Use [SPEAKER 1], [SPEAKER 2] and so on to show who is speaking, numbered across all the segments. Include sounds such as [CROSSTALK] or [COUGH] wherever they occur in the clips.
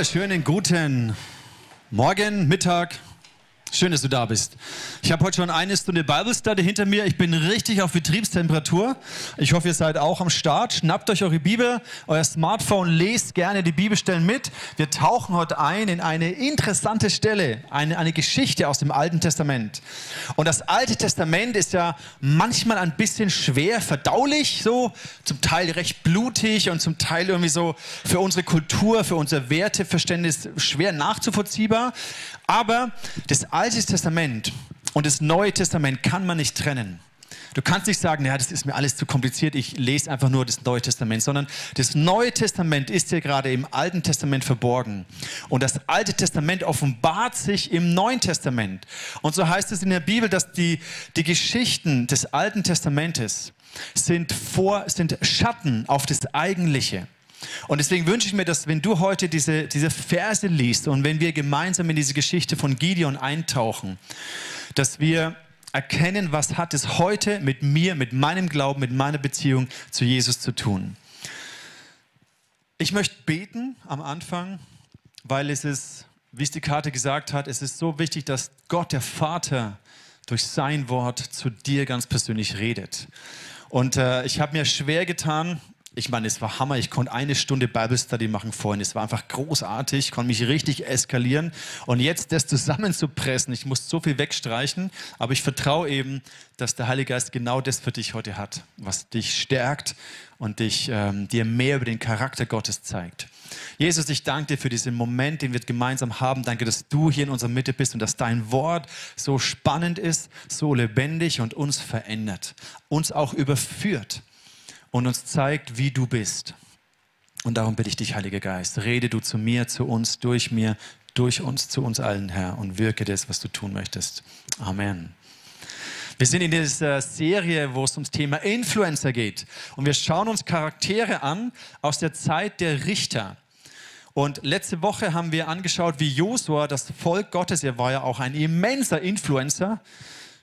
[SPEAKER 1] wunderschönen guten Morgen, Mittag, Schön, dass du da bist. Ich habe heute schon eine Stunde Bible Study hinter mir. Ich bin richtig auf Betriebstemperatur. Ich hoffe, ihr seid auch am Start. Schnappt euch eure Bibel, euer Smartphone, lest gerne die Bibelstellen mit. Wir tauchen heute ein in eine interessante Stelle, eine, eine Geschichte aus dem Alten Testament. Und das Alte Testament ist ja manchmal ein bisschen schwer verdaulich, so zum Teil recht blutig und zum Teil irgendwie so für unsere Kultur, für unser Werteverständnis schwer nachzuvollziehbar. Aber das Alte Testament und das Neue Testament kann man nicht trennen. Du kannst nicht sagen, ja, das ist mir alles zu kompliziert, ich lese einfach nur das Neue Testament, sondern das Neue Testament ist hier gerade im Alten Testament verborgen. Und das Alte Testament offenbart sich im Neuen Testament. Und so heißt es in der Bibel, dass die, die Geschichten des Alten Testamentes sind, vor, sind Schatten auf das Eigentliche. Und deswegen wünsche ich mir, dass wenn du heute diese, diese Verse liest und wenn wir gemeinsam in diese Geschichte von Gideon eintauchen, dass wir erkennen, was hat es heute mit mir, mit meinem Glauben, mit meiner Beziehung zu Jesus zu tun. Ich möchte beten am Anfang, weil es ist, wie es die Karte gesagt hat, es ist so wichtig, dass Gott, der Vater, durch sein Wort zu dir ganz persönlich redet. Und äh, ich habe mir schwer getan, ich meine, es war Hammer. Ich konnte eine Stunde Bible Study machen vorhin. Es war einfach großartig, ich konnte mich richtig eskalieren. Und jetzt das zusammenzupressen, ich muss so viel wegstreichen, aber ich vertraue eben, dass der Heilige Geist genau das für dich heute hat, was dich stärkt und dich, ähm, dir mehr über den Charakter Gottes zeigt. Jesus, ich danke dir für diesen Moment, den wir gemeinsam haben. Danke, dass du hier in unserer Mitte bist und dass dein Wort so spannend ist, so lebendig und uns verändert, uns auch überführt und uns zeigt, wie du bist. Und darum bitte ich dich, Heiliger Geist, rede du zu mir, zu uns, durch mir, durch uns, zu uns allen, Herr, und wirke das, was du tun möchtest. Amen. Wir sind in dieser Serie, wo es ums Thema Influencer geht. Und wir schauen uns Charaktere an aus der Zeit der Richter. Und letzte Woche haben wir angeschaut, wie Josua, das Volk Gottes, er war ja auch ein immenser Influencer,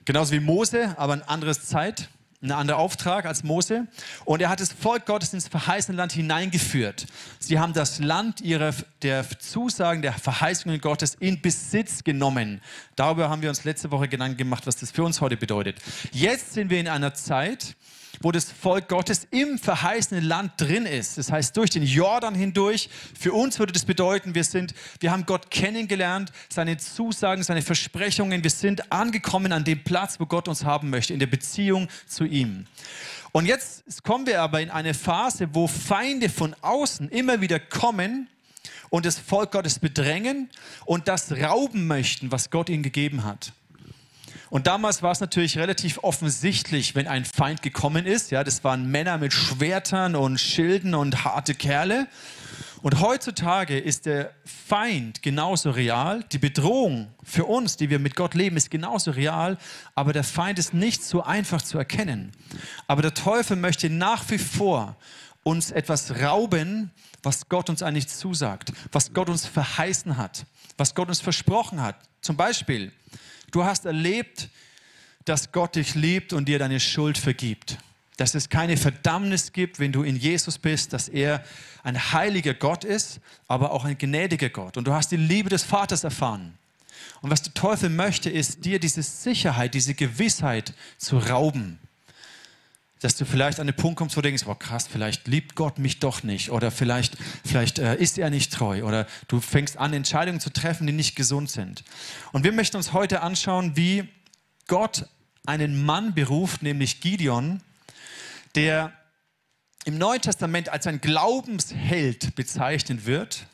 [SPEAKER 1] genauso wie Mose, aber ein anderes Zeit ein anderer Auftrag als Mose. Und er hat das Volk Gottes ins verheißene Land hineingeführt. Sie haben das Land ihrer, der Zusagen, der Verheißungen Gottes in Besitz genommen. Darüber haben wir uns letzte Woche Gedanken gemacht, was das für uns heute bedeutet. Jetzt sind wir in einer Zeit, wo das Volk Gottes im verheißenen Land drin ist. Das heißt, durch den Jordan hindurch. Für uns würde das bedeuten, wir sind, wir haben Gott kennengelernt, seine Zusagen, seine Versprechungen. Wir sind angekommen an dem Platz, wo Gott uns haben möchte, in der Beziehung zu ihm. Und jetzt kommen wir aber in eine Phase, wo Feinde von außen immer wieder kommen und das Volk Gottes bedrängen und das rauben möchten, was Gott ihnen gegeben hat. Und damals war es natürlich relativ offensichtlich, wenn ein Feind gekommen ist. Ja, das waren Männer mit Schwertern und Schilden und harte Kerle. Und heutzutage ist der Feind genauso real. Die Bedrohung für uns, die wir mit Gott leben, ist genauso real. Aber der Feind ist nicht so einfach zu erkennen. Aber der Teufel möchte nach wie vor uns etwas rauben, was Gott uns eigentlich zusagt, was Gott uns verheißen hat, was Gott uns versprochen hat. Zum Beispiel, Du hast erlebt, dass Gott dich liebt und dir deine Schuld vergibt. Dass es keine Verdammnis gibt, wenn du in Jesus bist, dass er ein heiliger Gott ist, aber auch ein gnädiger Gott. Und du hast die Liebe des Vaters erfahren. Und was der Teufel möchte, ist dir diese Sicherheit, diese Gewissheit zu rauben dass du vielleicht an den Punkt kommst, wo du denkst, boah krass, vielleicht liebt Gott mich doch nicht oder vielleicht, vielleicht äh, ist er nicht treu oder du fängst an, Entscheidungen zu treffen, die nicht gesund sind. Und wir möchten uns heute anschauen, wie Gott einen Mann beruft, nämlich Gideon, der im Neuen Testament als ein Glaubensheld bezeichnet wird,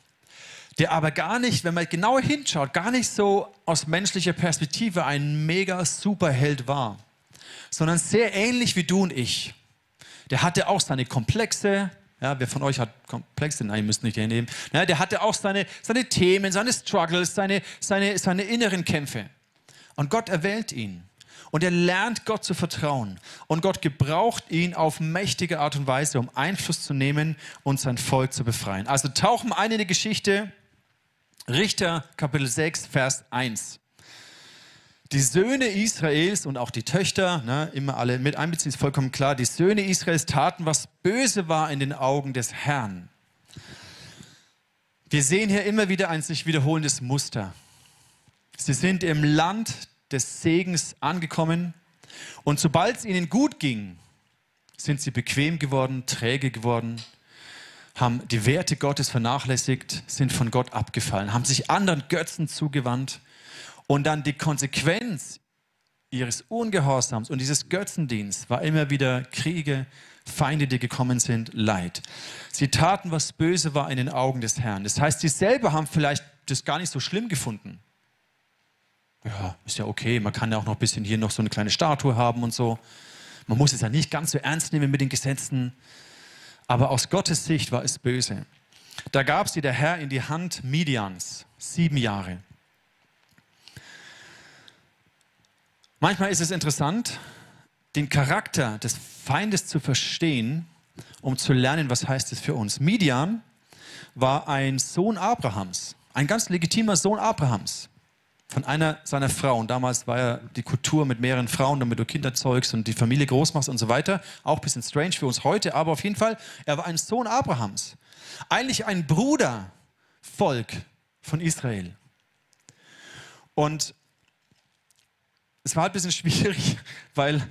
[SPEAKER 1] der aber gar nicht, wenn man genauer hinschaut, gar nicht so aus menschlicher Perspektive ein mega Superheld war sondern sehr ähnlich wie du und ich. Der hatte auch seine Komplexe. Ja, wer von euch hat Komplexe? Nein, ihr müsst nicht hernehmen. Ja, der hatte auch seine, seine Themen, seine Struggles, seine, seine, seine inneren Kämpfe. Und Gott erwählt ihn. Und er lernt Gott zu vertrauen. Und Gott gebraucht ihn auf mächtige Art und Weise, um Einfluss zu nehmen und sein Volk zu befreien. Also tauchen wir ein in die Geschichte. Richter Kapitel 6, Vers 1 die Söhne Israels und auch die Töchter, ne, immer alle mit einbeziehen, ist vollkommen klar, die Söhne Israels taten, was böse war in den Augen des Herrn. Wir sehen hier immer wieder ein sich wiederholendes Muster. Sie sind im Land des Segens angekommen und sobald es ihnen gut ging, sind sie bequem geworden, träge geworden, haben die Werte Gottes vernachlässigt, sind von Gott abgefallen, haben sich anderen Götzen zugewandt und dann die Konsequenz ihres Ungehorsams und dieses Götzendienst war immer wieder Kriege, Feinde, die gekommen sind, Leid. Sie taten, was böse war in den Augen des Herrn. Das heißt, sie selber haben vielleicht das gar nicht so schlimm gefunden. Ja, ist ja okay, man kann ja auch noch ein bisschen hier noch so eine kleine Statue haben und so. Man muss es ja nicht ganz so ernst nehmen mit den Gesetzen. Aber aus Gottes Sicht war es böse. Da gab sie der Herr in die Hand Midians, sieben Jahre. Manchmal ist es interessant, den Charakter des Feindes zu verstehen, um zu lernen, was heißt es für uns. Midian war ein Sohn Abrahams, ein ganz legitimer Sohn Abrahams von einer seiner Frauen. Damals war ja die Kultur mit mehreren Frauen, damit du Kinder zeugst und die Familie groß machst und so weiter. Auch ein bisschen strange für uns heute, aber auf jeden Fall, er war ein Sohn Abrahams. Eigentlich ein Brudervolk von Israel. Und es war halt ein bisschen schwierig, [LAUGHS] weil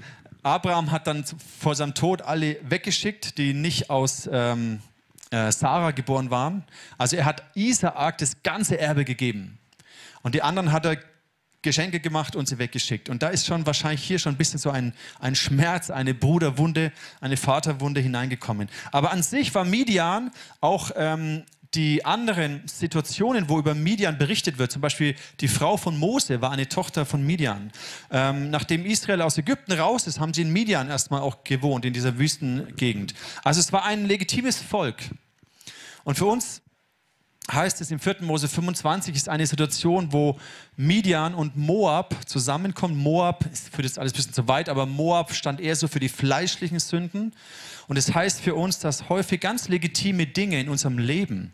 [SPEAKER 1] Abraham hat dann vor seinem Tod alle weggeschickt, die nicht aus ähm, äh, Sarah geboren waren. Also er hat Isaak das ganze Erbe gegeben. Und die anderen hat er Geschenke gemacht und sie weggeschickt. Und da ist schon wahrscheinlich hier schon ein bisschen so ein, ein Schmerz, eine Bruderwunde, eine Vaterwunde hineingekommen. Aber an sich war Midian auch ähm, die anderen Situationen, wo über Midian berichtet wird, zum Beispiel die Frau von Mose war eine Tochter von Midian. Ähm, nachdem Israel aus Ägypten raus ist, haben sie in Midian erstmal auch gewohnt, in dieser Wüstengegend. Also es war ein legitimes Volk. Und für uns heißt es im 4. Mose 25, ist eine Situation, wo Midian und Moab zusammenkommen. Moab ist für das alles ein bisschen zu weit, aber Moab stand eher so für die fleischlichen Sünden. Und es das heißt für uns, dass häufig ganz legitime Dinge in unserem Leben,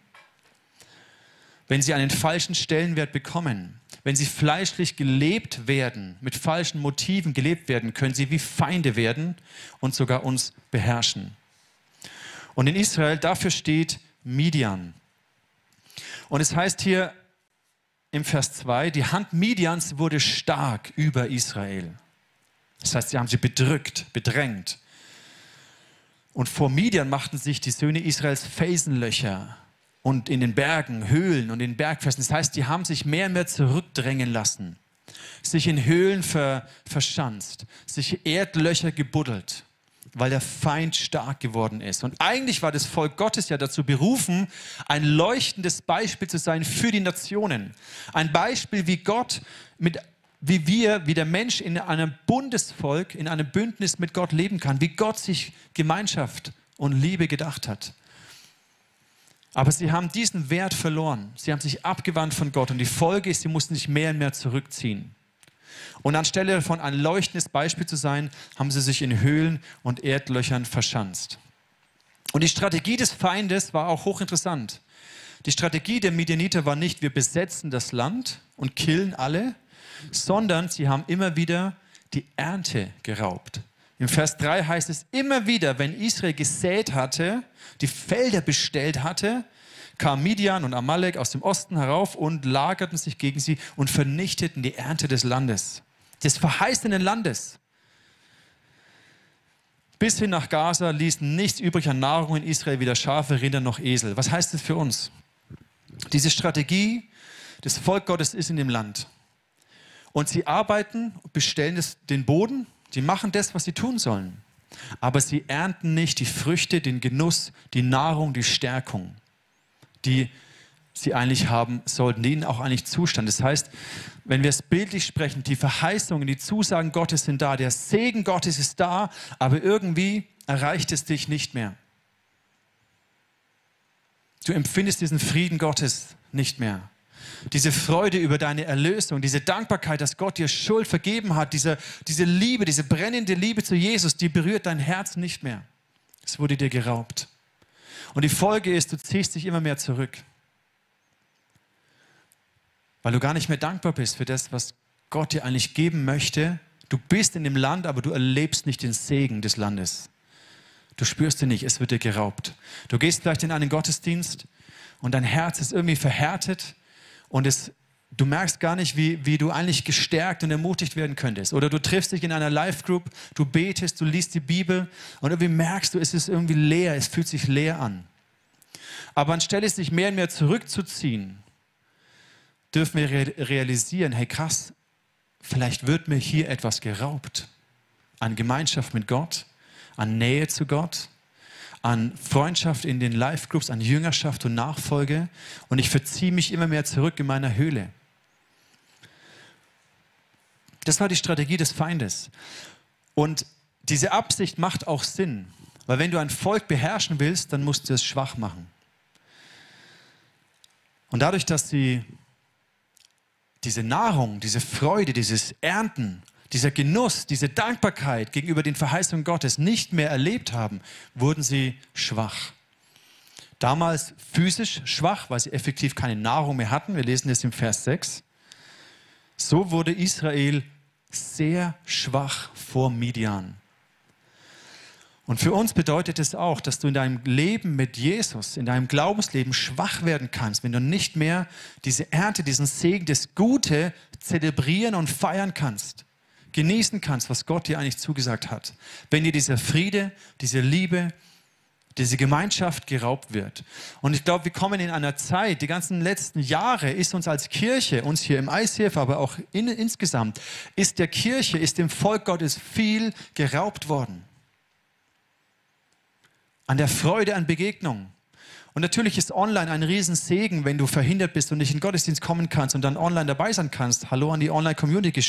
[SPEAKER 1] wenn sie einen falschen Stellenwert bekommen, wenn sie fleischlich gelebt werden, mit falschen Motiven gelebt werden, können sie wie Feinde werden und sogar uns beherrschen. Und in Israel, dafür steht Midian. Und es heißt hier im Vers 2, die Hand Midians wurde stark über Israel. Das heißt, sie haben sie bedrückt, bedrängt. Und vor Midian machten sich die Söhne Israels Felsenlöcher und in den Bergen, Höhlen und in Bergfesten. Das heißt, die haben sich mehr und mehr zurückdrängen lassen, sich in Höhlen ver, verschanzt, sich Erdlöcher gebuddelt weil der Feind stark geworden ist. Und eigentlich war das Volk Gottes ja dazu berufen, ein leuchtendes Beispiel zu sein für die Nationen. Ein Beispiel, wie Gott mit wie wir, wie der Mensch in einem Bundesvolk, in einem Bündnis mit Gott leben kann, wie Gott sich Gemeinschaft und Liebe gedacht hat. Aber sie haben diesen Wert verloren. Sie haben sich abgewandt von Gott und die Folge ist, sie mussten sich mehr und mehr zurückziehen. Und anstelle von ein leuchtendes Beispiel zu sein, haben sie sich in Höhlen und Erdlöchern verschanzt. Und die Strategie des Feindes war auch hochinteressant. Die Strategie der Midianiter war nicht, wir besetzen das Land und killen alle, sondern sie haben immer wieder die Ernte geraubt. Im Vers 3 heißt es immer wieder, wenn Israel gesät hatte, die Felder bestellt hatte, kamen Midian und Amalek aus dem Osten herauf und lagerten sich gegen sie und vernichteten die Ernte des Landes, des verheißenen Landes. Bis hin nach Gaza ließen nichts übrig an Nahrung in Israel, weder Schafe, Rinder noch Esel. Was heißt das für uns? Diese Strategie des Volk Gottes ist in dem Land. Und sie arbeiten, bestellen den Boden, sie machen das, was sie tun sollen. Aber sie ernten nicht die Früchte, den Genuss, die Nahrung, die Stärkung die sie eigentlich haben sollten, die ihnen auch eigentlich zustand. Das heißt, wenn wir es bildlich sprechen, die Verheißungen, die Zusagen Gottes sind da, der Segen Gottes ist da, aber irgendwie erreicht es dich nicht mehr. Du empfindest diesen Frieden Gottes nicht mehr. Diese Freude über deine Erlösung, diese Dankbarkeit, dass Gott dir Schuld vergeben hat, diese, diese Liebe, diese brennende Liebe zu Jesus, die berührt dein Herz nicht mehr. Es wurde dir geraubt. Und die Folge ist, du ziehst dich immer mehr zurück. Weil du gar nicht mehr dankbar bist für das, was Gott dir eigentlich geben möchte. Du bist in dem Land, aber du erlebst nicht den Segen des Landes. Du spürst ihn nicht, es wird dir geraubt. Du gehst vielleicht in einen Gottesdienst und dein Herz ist irgendwie verhärtet und es, du merkst gar nicht, wie, wie du eigentlich gestärkt und ermutigt werden könntest. Oder du triffst dich in einer Live-Group, du betest, du liest die Bibel und irgendwie merkst du, es ist irgendwie leer, es fühlt sich leer an. Aber anstelle sich mehr und mehr zurückzuziehen, dürfen wir realisieren, hey krass, vielleicht wird mir hier etwas geraubt an Gemeinschaft mit Gott, an Nähe zu Gott, an Freundschaft in den Live-Groups, an Jüngerschaft und Nachfolge und ich verziehe mich immer mehr zurück in meiner Höhle. Das war die Strategie des Feindes. Und diese Absicht macht auch Sinn, weil wenn du ein Volk beherrschen willst, dann musst du es schwach machen. Und dadurch, dass sie diese Nahrung, diese Freude, dieses Ernten dieser Genuss, diese Dankbarkeit gegenüber den Verheißungen Gottes nicht mehr erlebt haben, wurden sie schwach. Damals physisch schwach, weil sie effektiv keine Nahrung mehr hatten. Wir lesen es im Vers 6. So wurde Israel sehr schwach vor Midian. Und für uns bedeutet es auch, dass du in deinem Leben mit Jesus, in deinem Glaubensleben schwach werden kannst, wenn du nicht mehr diese Ernte, diesen Segen, das Gute zelebrieren und feiern kannst genießen kannst, was Gott dir eigentlich zugesagt hat. Wenn dir dieser Friede, diese Liebe, diese Gemeinschaft geraubt wird. Und ich glaube, wir kommen in einer Zeit, die ganzen letzten Jahre ist uns als Kirche, uns hier im ICF, aber auch in, insgesamt, ist der Kirche, ist dem Volk Gottes viel geraubt worden. An der Freude an Begegnungen, und natürlich ist online ein Riesensegen, wenn du verhindert bist und nicht in den Gottesdienst kommen kannst und dann online dabei sein kannst. Hallo an die Online-Community,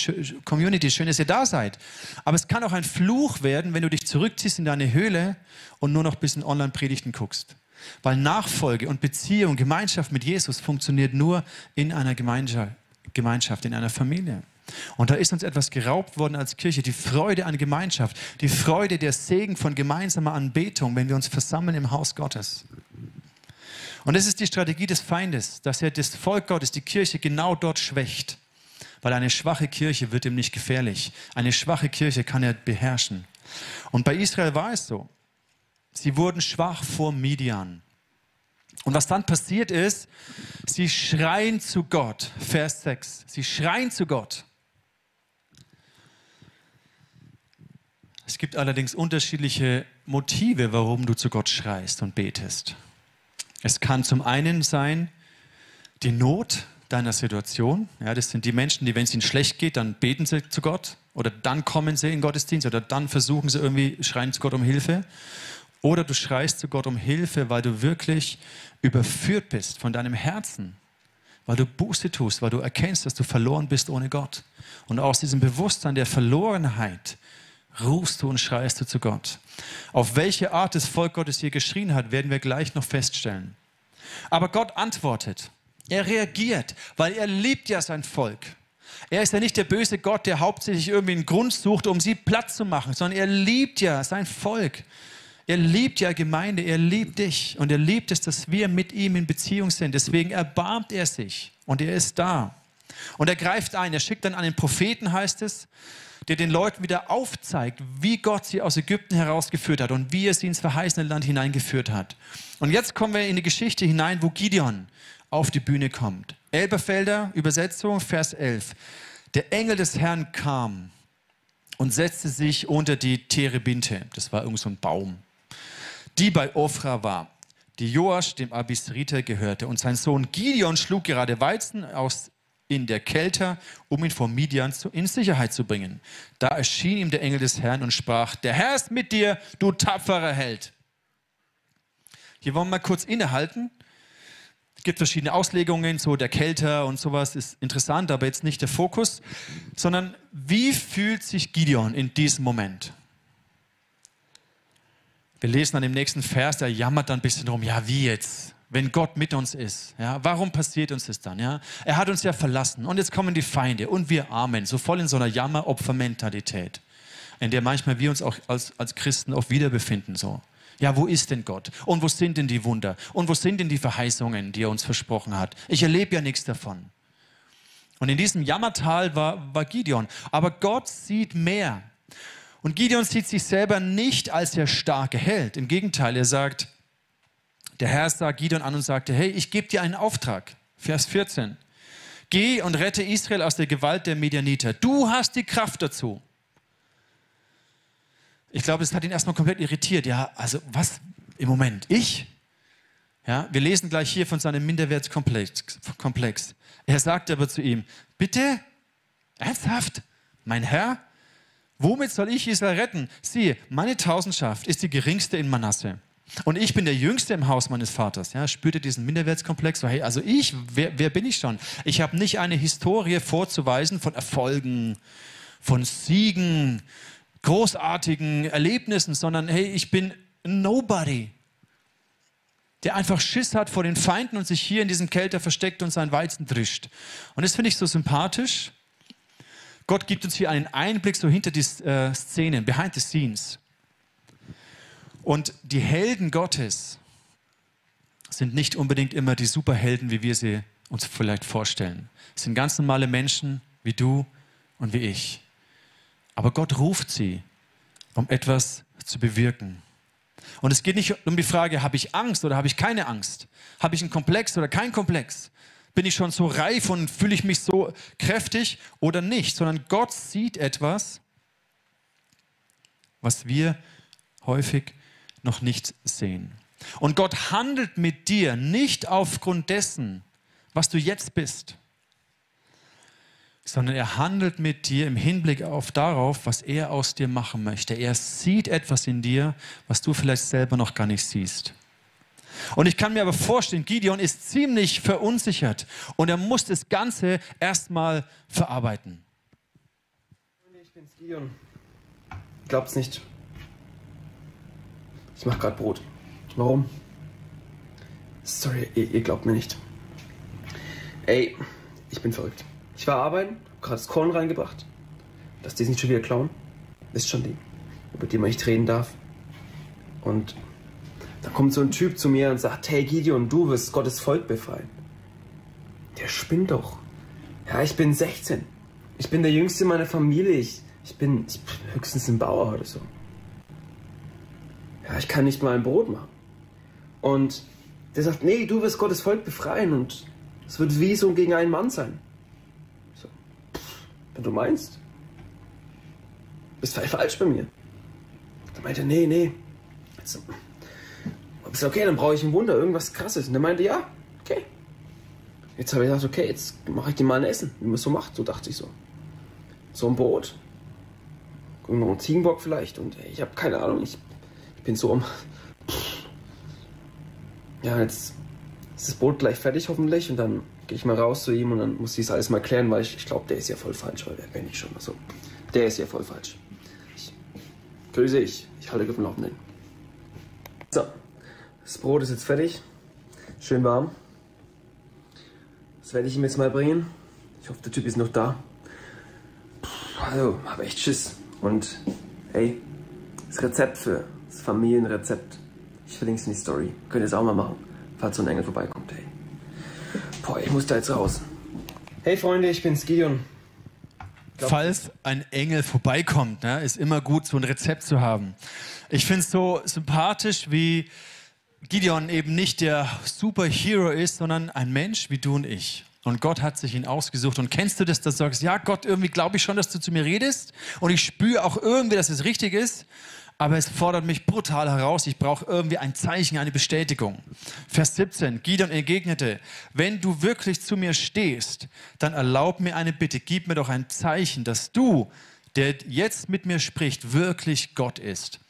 [SPEAKER 1] schön, dass ihr da seid. Aber es kann auch ein Fluch werden, wenn du dich zurückziehst in deine Höhle und nur noch ein bisschen Online-Predigten guckst. Weil Nachfolge und Beziehung, Gemeinschaft mit Jesus funktioniert nur in einer Gemeinschaft, in einer Familie. Und da ist uns etwas geraubt worden als Kirche, die Freude an Gemeinschaft, die Freude der Segen von gemeinsamer Anbetung, wenn wir uns versammeln im Haus Gottes. Und das ist die Strategie des Feindes, dass er das Volk Gottes, die Kirche genau dort schwächt. Weil eine schwache Kirche wird ihm nicht gefährlich. Eine schwache Kirche kann er beherrschen. Und bei Israel war es so. Sie wurden schwach vor Midian. Und was dann passiert ist, sie schreien zu Gott. Vers 6. Sie schreien zu Gott. Es gibt allerdings unterschiedliche Motive, warum du zu Gott schreist und betest. Es kann zum einen sein die Not deiner Situation. Ja, das sind die Menschen, die, wenn es ihnen schlecht geht, dann beten sie zu Gott oder dann kommen sie in Gottesdienst oder dann versuchen sie irgendwie, schreien zu Gott um Hilfe. Oder du schreist zu Gott um Hilfe, weil du wirklich überführt bist von deinem Herzen, weil du Buße tust, weil du erkennst, dass du verloren bist ohne Gott. Und aus diesem Bewusstsein der Verlorenheit rufst du und schreist du zu Gott. Auf welche Art das Volk Gottes hier geschrien hat, werden wir gleich noch feststellen. Aber Gott antwortet. Er reagiert, weil er liebt ja sein Volk. Er ist ja nicht der böse Gott, der hauptsächlich irgendwie einen Grund sucht, um sie platt zu machen, sondern er liebt ja sein Volk. Er liebt ja Gemeinde, er liebt dich und er liebt es, dass wir mit ihm in Beziehung sind. Deswegen erbarmt er sich und er ist da. Und er greift ein, er schickt dann einen Propheten, heißt es, der den Leuten wieder aufzeigt, wie Gott sie aus Ägypten herausgeführt hat und wie er sie ins verheißene Land hineingeführt hat. Und jetzt kommen wir in die Geschichte hinein, wo Gideon auf die Bühne kommt. Elberfelder Übersetzung, Vers 11. Der Engel des Herrn kam und setzte sich unter die Terebinte, das war irgend so ein Baum, die bei Ophra war, die Joasch, dem Abisriter, gehörte. Und sein Sohn Gideon schlug gerade Weizen aus in der Kälte, um ihn vor Midian in Sicherheit zu bringen. Da erschien ihm der Engel des Herrn und sprach, der Herr ist mit dir, du tapferer Held. Hier wollen wir mal kurz innehalten. Es gibt verschiedene Auslegungen, so der Kälter und sowas ist interessant, aber jetzt nicht der Fokus, sondern wie fühlt sich Gideon in diesem Moment? Wir lesen dann im nächsten Vers, der jammert dann ein bisschen rum, ja wie jetzt? Wenn Gott mit uns ist. Ja, warum passiert uns das dann? Ja, er hat uns ja verlassen und jetzt kommen die Feinde und wir Amen, so voll in so einer Jammer-Opfer-Mentalität, in der manchmal wir uns auch als, als Christen oft wiederbefinden. So. Ja, wo ist denn Gott? Und wo sind denn die Wunder? Und wo sind denn die Verheißungen, die er uns versprochen hat? Ich erlebe ja nichts davon. Und in diesem Jammertal war, war Gideon. Aber Gott sieht mehr. Und Gideon sieht sich selber nicht als der starke Held. Im Gegenteil, er sagt, Der Herr sah Gideon an und sagte, hey, ich gebe dir einen Auftrag. Vers 14. Geh und rette Israel aus der Gewalt der Medianiter. Du hast die Kraft dazu. Ich glaube, es hat ihn erstmal komplett irritiert. Ja, also was im Moment? Ich? Ja, wir lesen gleich hier von seinem Minderwertskomplex. Er sagt aber zu ihm, bitte, ernsthaft, mein Herr, womit soll ich Israel retten? Siehe, meine Tausendschaft ist die geringste in Manasse. Und ich bin der Jüngste im Haus meines Vaters. Ja, spürte diesen Minderwertskomplex. So, hey, also ich, wer, wer bin ich schon? Ich habe nicht eine Historie vorzuweisen von Erfolgen, von Siegen, großartigen Erlebnissen, sondern hey, ich bin nobody, der einfach Schiss hat vor den Feinden und sich hier in diesem Kelter versteckt und sein Weizen drischt. Und das finde ich so sympathisch. Gott gibt uns hier einen Einblick so hinter die äh, Szenen, behind the scenes. Und die Helden Gottes sind nicht unbedingt immer die Superhelden, wie wir sie uns vielleicht vorstellen. Es sind ganz normale Menschen wie du und wie ich. Aber Gott ruft sie, um etwas zu bewirken. Und es geht nicht um die Frage, habe ich Angst oder habe ich keine Angst? Habe ich einen Komplex oder kein Komplex? Bin ich schon so reif und fühle ich mich so kräftig oder nicht? Sondern Gott sieht etwas, was wir häufig noch nicht sehen. Und Gott handelt mit dir nicht aufgrund dessen, was du jetzt bist, sondern er handelt mit dir im Hinblick auf darauf, was er aus dir machen möchte. Er sieht etwas in dir, was du vielleicht selber noch gar nicht siehst. Und ich kann mir aber vorstellen, Gideon ist ziemlich verunsichert und er muss das Ganze erstmal verarbeiten.
[SPEAKER 2] Ich bin's, Gideon. Glaubt's nicht. Ich mache gerade Brot. Warum? Sorry, ihr, ihr glaubt mir nicht. Ey, ich bin verrückt. Ich war arbeiten, hab gerade das Korn reingebracht. Dass die es nicht schon wieder klauen. Ist schon die, über die man nicht reden darf. Und dann kommt so ein Typ zu mir und sagt, hey Gideon, du wirst Gottes Volk befreien. Der spinnt doch. Ja, ich bin 16. Ich bin der Jüngste meiner Familie. Ich, ich, bin, ich bin höchstens ein Bauer oder so ja, ich kann nicht mal ein Brot machen. Und der sagt, nee, du wirst Gottes Volk befreien und es wird wie so gegen einen Mann sein. So, pff, wenn du meinst, bist du falsch bei mir. Da meinte er, nee, nee. Also, ist okay, dann brauche ich ein Wunder, irgendwas krasses. Und er meinte, ja, okay. Jetzt habe ich gesagt, okay, jetzt mache ich dir mal ein Essen, wie man es so macht, so dachte ich so. So ein Brot. Noch ein Ziegenbock vielleicht. Und ich habe keine Ahnung, ich ich bin so um. Ja, jetzt ist das Boot gleich fertig hoffentlich und dann gehe ich mal raus zu ihm und dann muss ich es alles mal klären, weil ich, ich glaube, der ist ja voll falsch, weil wer bin ich schon? Also, der ist ja voll falsch. Ich, grüße ich, ich halte auf dem Laufenden. So, das Brot ist jetzt fertig, schön warm. Das werde ich ihm jetzt mal bringen. Ich hoffe, der Typ ist noch da. Also, habe echt Schiss. Und, hey, das Rezept für Familienrezept. Ich verlinke es in die Story. Könnt ihr es auch mal machen, falls so ein Engel vorbeikommt, hey. Boah, ich muss da jetzt raus. Hey Freunde, ich bin's Gideon.
[SPEAKER 1] Falls ein Engel vorbeikommt, ne, ist immer gut, so ein Rezept zu haben. Ich finde es so sympathisch, wie Gideon eben nicht der Superhero ist, sondern ein Mensch wie du und ich. Und Gott hat sich ihn ausgesucht. Und kennst du das, dass du sagst, ja Gott, irgendwie glaube ich schon, dass du zu mir redest. Und ich spüre auch irgendwie, dass es richtig ist aber es fordert mich brutal heraus. Ich brauche irgendwie ein Zeichen, eine Bestätigung. Vers 17. Gideon entgegnete, wenn du wirklich zu mir stehst, dann erlaub mir eine Bitte. Gib mir doch ein Zeichen, dass du, der jetzt mit mir spricht, wirklich Gott ist.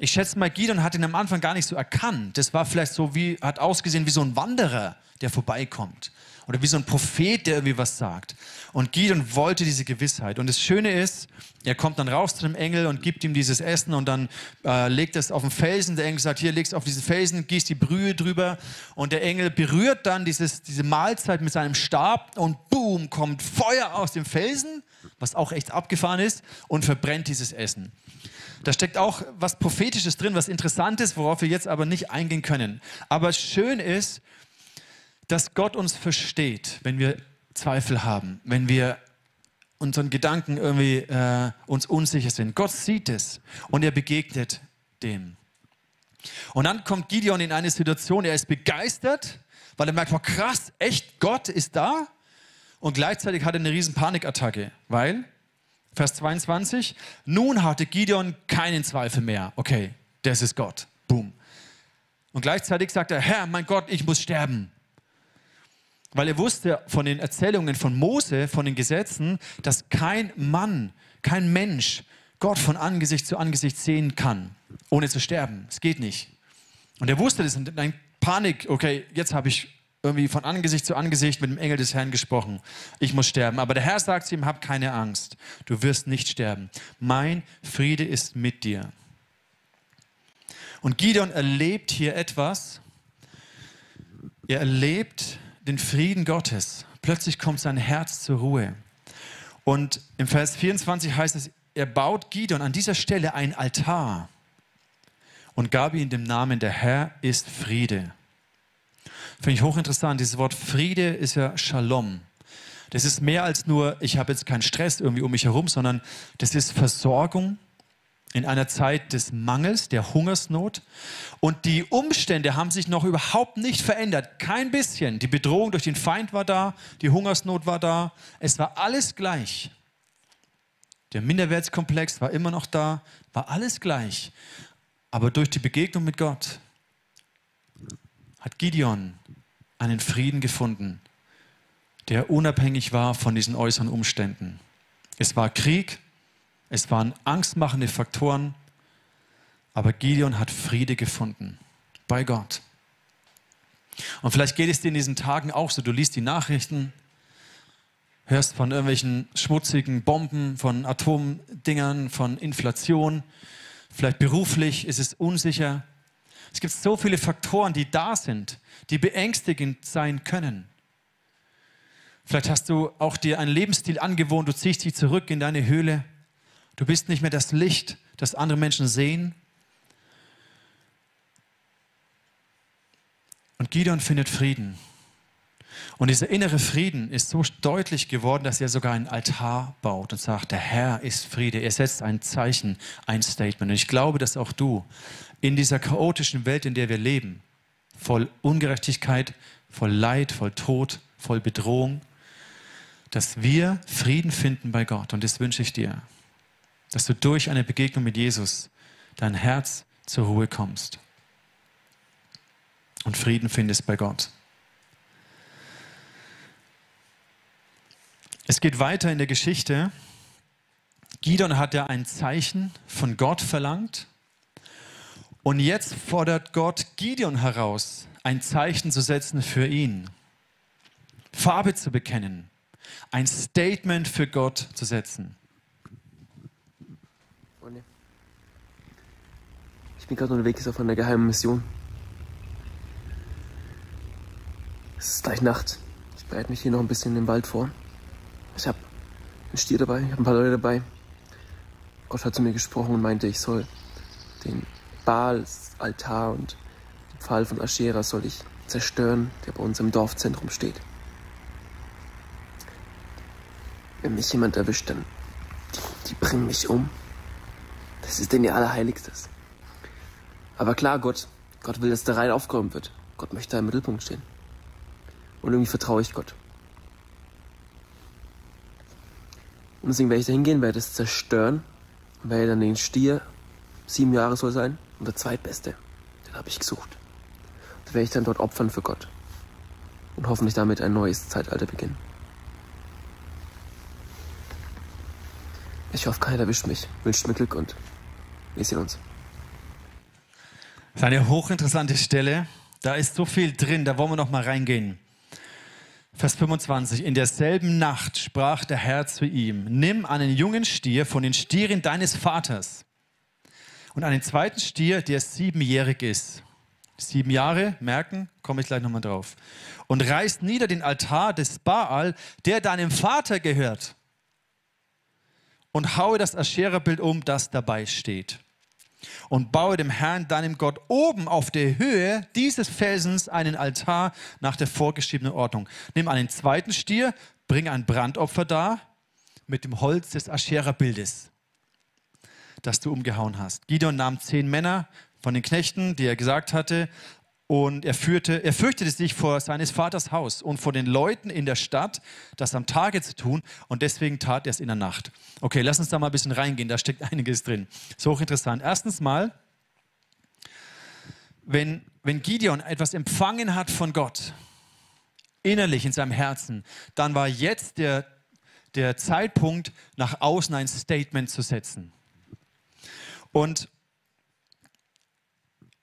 [SPEAKER 1] Ich schätze mal, Gideon hat ihn am Anfang gar nicht so erkannt. Das war vielleicht so wie, hat ausgesehen wie so ein Wanderer, der vorbeikommt oder wie so ein Prophet, der irgendwie was sagt. Und Gideon wollte diese Gewissheit. Und das Schöne ist, er kommt dann raus zu dem Engel und gibt ihm dieses Essen und dann äh, legt es auf den Felsen. Der Engel sagt, hier legst auf diesen Felsen, gießt die Brühe drüber. Und der Engel berührt dann dieses, diese Mahlzeit mit seinem Stab und boom, kommt Feuer aus dem Felsen, was auch echt abgefahren ist, und verbrennt dieses Essen. Da steckt auch was Prophetisches drin, was Interessantes, worauf wir jetzt aber nicht eingehen können. Aber schön ist, dass Gott uns versteht, wenn wir Zweifel haben, wenn wir unseren Gedanken irgendwie äh, uns unsicher sind. Gott sieht es und er begegnet dem. Und dann kommt Gideon in eine Situation, er ist begeistert, weil er merkt, wow, krass, echt, Gott ist da. Und gleichzeitig hat er eine riesen Panikattacke, weil, Vers 22, nun hatte Gideon keinen Zweifel mehr. Okay, das ist Gott. Boom. Und gleichzeitig sagt er, Herr, mein Gott, ich muss sterben. Weil er wusste von den Erzählungen von Mose, von den Gesetzen, dass kein Mann, kein Mensch Gott von Angesicht zu Angesicht sehen kann, ohne zu sterben. Es geht nicht. Und er wusste das und dann Panik, okay, jetzt habe ich irgendwie von Angesicht zu Angesicht mit dem Engel des Herrn gesprochen. Ich muss sterben. Aber der Herr sagt zu ihm, hab keine Angst. Du wirst nicht sterben. Mein Friede ist mit dir. Und Gideon erlebt hier etwas. Er erlebt den Frieden Gottes. Plötzlich kommt sein Herz zur Ruhe. Und im Vers 24 heißt es, er baut Gideon an dieser Stelle ein Altar und gab ihm den Namen, der Herr ist Friede. Finde ich hochinteressant. Dieses Wort Friede ist ja Shalom. Das ist mehr als nur, ich habe jetzt keinen Stress irgendwie um mich herum, sondern das ist Versorgung in einer Zeit des Mangels, der Hungersnot. Und die Umstände haben sich noch überhaupt nicht verändert. Kein bisschen. Die Bedrohung durch den Feind war da, die Hungersnot war da. Es war alles gleich. Der Minderwertskomplex war immer noch da, war alles gleich. Aber durch die Begegnung mit Gott hat Gideon einen Frieden gefunden, der unabhängig war von diesen äußeren Umständen. Es war Krieg, es waren angstmachende Faktoren, aber Gideon hat Friede gefunden bei Gott. Und vielleicht geht es dir in diesen Tagen auch so, du liest die Nachrichten, hörst von irgendwelchen schmutzigen Bomben, von Atomdingern, von Inflation. Vielleicht beruflich ist es unsicher. Es gibt so viele Faktoren, die da sind, die beängstigend sein können. Vielleicht hast du auch dir einen Lebensstil angewohnt, du ziehst dich zurück in deine Höhle. Du bist nicht mehr das Licht, das andere Menschen sehen. Und Gideon findet Frieden. Und dieser innere Frieden ist so deutlich geworden, dass er sogar einen Altar baut und sagt, der Herr ist Friede. Er setzt ein Zeichen, ein Statement. Und ich glaube, dass auch du in dieser chaotischen Welt, in der wir leben, voll Ungerechtigkeit, voll Leid, voll Tod, voll Bedrohung, dass wir Frieden finden bei Gott. Und das wünsche ich dir, dass du durch eine Begegnung mit Jesus dein Herz zur Ruhe kommst und Frieden findest bei Gott. Es geht weiter in der Geschichte. Gideon hat ja ein Zeichen von Gott verlangt. Und jetzt fordert Gott Gideon heraus, ein Zeichen zu setzen für ihn, Farbe zu bekennen, ein Statement für Gott zu setzen.
[SPEAKER 2] Bin gerade unterwegs auf einer geheimen Mission. Es ist gleich Nacht. Ich bereite mich hier noch ein bisschen im Wald vor. Ich habe einen Stier dabei, ich habe ein paar Leute dabei. Gott hat zu mir gesprochen und meinte, ich soll den Baals-Altar und den Pfahl von Aschera soll ich zerstören, der bei uns im Dorfzentrum steht. Wenn mich jemand erwischt, dann die, die bringen mich um. Das ist denn ihr Allerheiligstes. Aber klar, Gott, Gott will, dass der rein aufgeräumt wird. Gott möchte da im Mittelpunkt stehen. Und irgendwie vertraue ich Gott. Und deswegen werde ich da hingehen, werde es zerstören und werde dann den Stier, sieben Jahre soll sein, und der zweitbeste, den habe ich gesucht. Den werde ich dann dort opfern für Gott. Und hoffentlich damit ein neues Zeitalter beginnen. Ich hoffe, keiner erwischt mich. Wünscht mir Glück und wir sehen uns.
[SPEAKER 1] Das ist eine hochinteressante Stelle. Da ist so viel drin, da wollen wir noch mal reingehen. Vers 25. In derselben Nacht sprach der Herr zu ihm, nimm einen jungen Stier von den Stieren deines Vaters und einen zweiten Stier, der siebenjährig ist. Sieben Jahre, merken, komme ich gleich nochmal drauf. Und reißt nieder den Altar des Baal, der deinem Vater gehört. Und haue das Aschera-Bild um, das dabei steht und baue dem Herrn, deinem Gott, oben auf der Höhe dieses Felsens einen Altar nach der vorgeschriebenen Ordnung. Nimm einen zweiten Stier, bring ein Brandopfer dar mit dem Holz des Aschera-Bildes, das du umgehauen hast. Gideon nahm zehn Männer von den Knechten, die er gesagt hatte. Und er, führte, er fürchtete sich vor seines Vaters Haus und vor den Leuten in der Stadt, das am Tage zu tun. Und deswegen tat er es in der Nacht. Okay, lass uns da mal ein bisschen reingehen. Da steckt [LAUGHS] einiges drin. Ist hochinteressant. Erstens mal, wenn, wenn Gideon etwas empfangen hat von Gott, innerlich in seinem Herzen, dann war jetzt der, der Zeitpunkt, nach außen ein Statement zu setzen. Und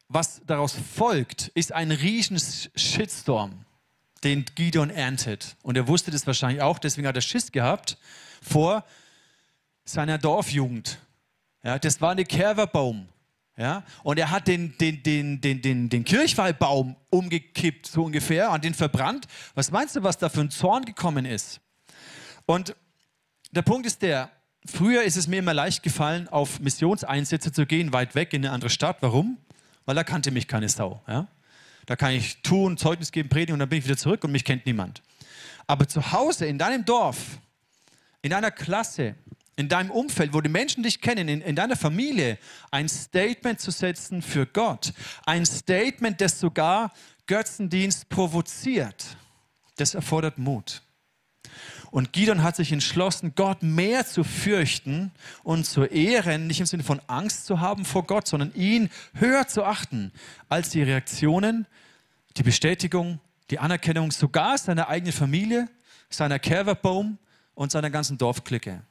[SPEAKER 1] was daraus folgt, ist ein riesen Shitstorm, den Gideon erntet. Und er wusste das wahrscheinlich auch, deswegen hat er Schiss gehabt vor seiner Dorfjugend. Ja, das war eine Kerverbaum. Ja, und er hat den, den, den, den, den, den Kirchweihbaum umgekippt, so ungefähr, und den verbrannt. Was meinst du, was da für ein Zorn gekommen ist? Und der Punkt ist der, früher ist es mir immer leicht gefallen, auf Missionseinsätze zu gehen, weit weg in eine andere Stadt. Warum? Weil da kannte mich keine Sau. Ja? Da kann ich tun, Zeugnis geben, predigen und dann bin ich wieder zurück und mich kennt niemand. Aber zu Hause, in deinem Dorf, in deiner Klasse, in deinem Umfeld, wo die Menschen dich kennen, in, in deiner Familie, ein Statement zu setzen für Gott. Ein Statement, das sogar Götzendienst provoziert. Das erfordert Mut. Und Gideon hat sich entschlossen, Gott mehr zu fürchten und zu ehren, nicht im Sinne von Angst zu haben vor Gott, sondern ihn höher zu achten als die Reaktionen, die Bestätigung, die Anerkennung sogar seiner eigenen Familie, seiner Kerverbaum und seiner ganzen Dorfklicke.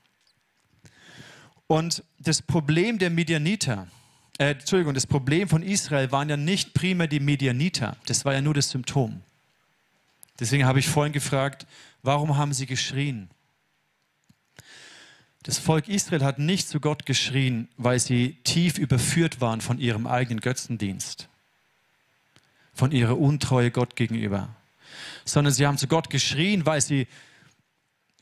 [SPEAKER 1] Und das Problem der Medianiter, äh, Entschuldigung, das Problem von Israel waren ja nicht primär die Medianiter, das war ja nur das Symptom. Deswegen habe ich vorhin gefragt, warum haben sie geschrien? Das Volk Israel hat nicht zu Gott geschrien, weil sie tief überführt waren von ihrem eigenen Götzendienst, von ihrer Untreue Gott gegenüber, sondern sie haben zu Gott geschrien, weil sie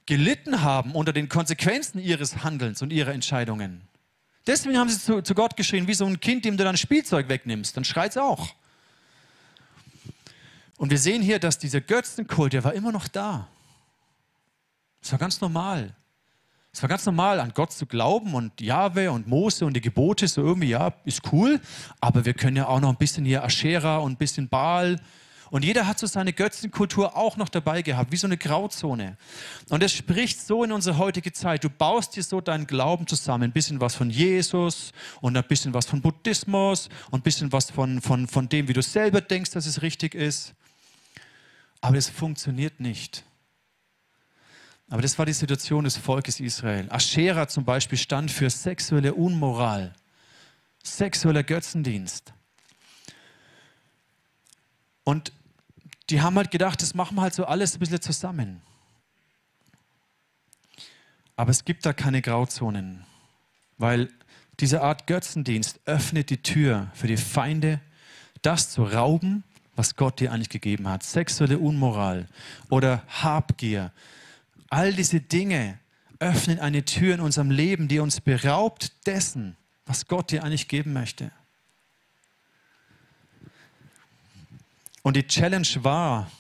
[SPEAKER 1] gelitten haben unter den Konsequenzen ihres Handelns und ihrer Entscheidungen. Deswegen haben sie zu, zu Gott geschrien, wie so ein Kind, dem du dein Spielzeug wegnimmst. Dann schreit es auch. Und wir sehen hier, dass dieser Götzenkult, der war immer noch da. Es war ganz normal. Es war ganz normal, an Gott zu glauben und Jahwe und Mose und die Gebote, so irgendwie, ja, ist cool. Aber wir können ja auch noch ein bisschen hier Aschera und ein bisschen Baal und jeder hat so seine Götzenkultur auch noch dabei gehabt, wie so eine Grauzone. Und es spricht so in unsere heutige Zeit. Du baust dir so deinen Glauben zusammen. Ein bisschen was von Jesus und ein bisschen was von Buddhismus und ein bisschen was von, von, von dem, wie du selber denkst, dass es richtig ist. Aber es funktioniert nicht. Aber das war die Situation des Volkes Israel. Aschera zum Beispiel stand für sexuelle Unmoral, sexueller Götzendienst. Und die haben halt gedacht, das machen wir halt so alles ein bisschen zusammen. Aber es gibt da keine Grauzonen, weil diese Art Götzendienst öffnet die Tür für die Feinde, das zu rauben, was Gott dir eigentlich gegeben hat. Sexuelle Unmoral oder Habgier. All diese Dinge öffnen eine Tür in unserem Leben, die uns beraubt dessen, was Gott dir eigentlich geben möchte. Und die Challenge war,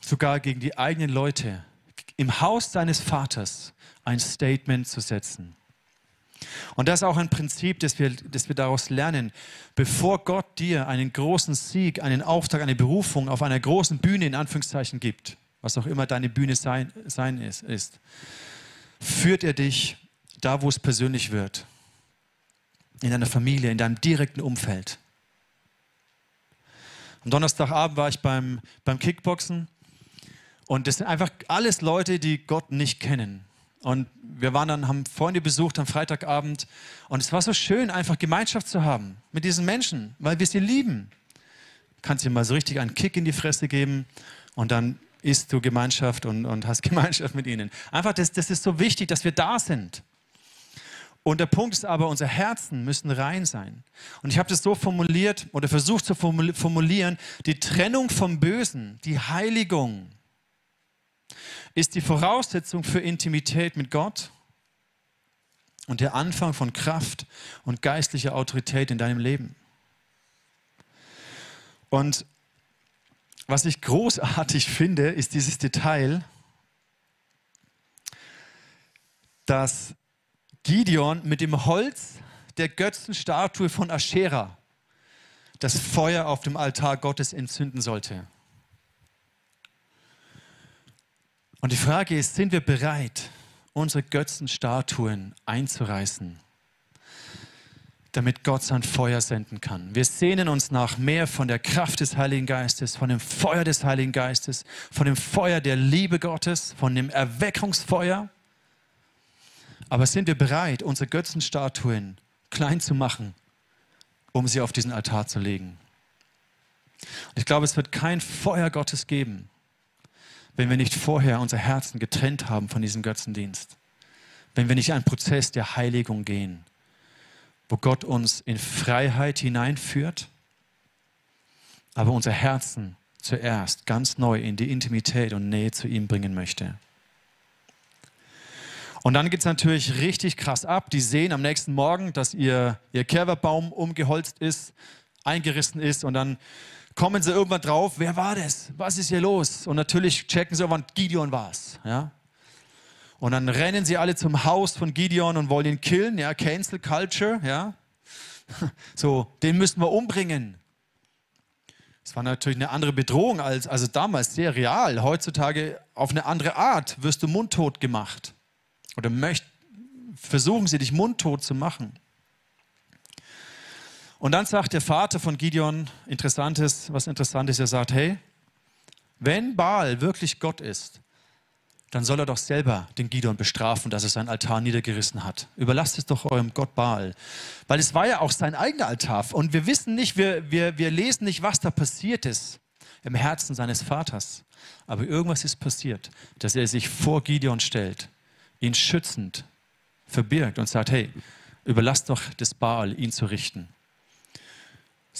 [SPEAKER 1] sogar gegen die eigenen Leute, im Haus seines Vaters ein Statement zu setzen. Und das ist auch ein Prinzip, das wir, das wir daraus lernen. Bevor Gott dir einen großen Sieg, einen Auftrag, eine Berufung auf einer großen Bühne in Anführungszeichen gibt, was auch immer deine Bühne sein, sein ist, ist, führt er dich da, wo es persönlich wird. In deiner Familie, in deinem direkten Umfeld. Am Donnerstagabend war ich beim, beim Kickboxen und das sind einfach alles Leute, die Gott nicht kennen. Und wir waren dann, haben Freunde besucht am Freitagabend und es war so schön, einfach Gemeinschaft zu haben mit diesen Menschen, weil wir sie lieben. Kannst dir mal so richtig einen Kick in die Fresse geben und dann isst du Gemeinschaft und, und hast [LAUGHS] Gemeinschaft mit ihnen. Einfach, das, das ist so wichtig, dass wir da sind. Und der Punkt ist aber, unsere Herzen müssen rein sein. Und ich habe das so formuliert oder versucht zu formulieren, die Trennung vom Bösen, die Heiligung, ist die Voraussetzung für Intimität mit Gott und der Anfang von Kraft und geistlicher Autorität in deinem Leben. Und was ich großartig finde, ist dieses Detail, dass Gideon mit dem Holz der Götzenstatue von Aschera das Feuer auf dem Altar Gottes entzünden sollte. Und die Frage ist, sind wir bereit, unsere Götzenstatuen einzureißen, damit Gott sein Feuer senden kann? Wir sehnen uns nach mehr von der Kraft des Heiligen Geistes, von dem Feuer des Heiligen Geistes, von dem Feuer der Liebe Gottes, von dem Erweckungsfeuer. Aber sind wir bereit, unsere Götzenstatuen klein zu machen, um sie auf diesen Altar zu legen? Ich glaube, es wird kein Feuer Gottes geben, wenn wir nicht vorher unser Herzen getrennt haben von diesem Götzendienst, wenn wir nicht einen Prozess der Heiligung gehen, wo Gott uns in Freiheit hineinführt, aber unser Herzen zuerst ganz neu in die Intimität und Nähe zu ihm bringen möchte. Und dann geht es natürlich richtig krass ab. Die sehen am nächsten Morgen, dass ihr, ihr Kerberbaum umgeholzt ist, eingerissen ist und dann kommen sie irgendwann drauf, wer war das? Was ist hier los? Und natürlich checken sie irgendwann, Gideon war es. Ja? Und dann rennen sie alle zum Haus von Gideon und wollen ihn killen, ja, Cancel Culture, ja. [LAUGHS] So, den müssen wir umbringen. Das war natürlich eine andere Bedrohung als also damals, sehr real. Heutzutage auf eine andere Art wirst du mundtot gemacht. Oder möcht, versuchen sie dich mundtot zu machen. Und dann sagt der Vater von Gideon, interessantes, was interessant ist, er sagt, hey, wenn Baal wirklich Gott ist, dann soll er doch selber den Gideon bestrafen, dass er seinen Altar niedergerissen hat. Überlasst es doch eurem Gott Baal. Weil es war ja auch sein eigener Altar. Und wir wissen nicht, wir, wir, wir lesen nicht, was da passiert ist im Herzen seines Vaters. Aber irgendwas ist passiert, dass er sich vor Gideon stellt, ihn schützend verbirgt und sagt, hey, überlasst doch des Baal, ihn zu richten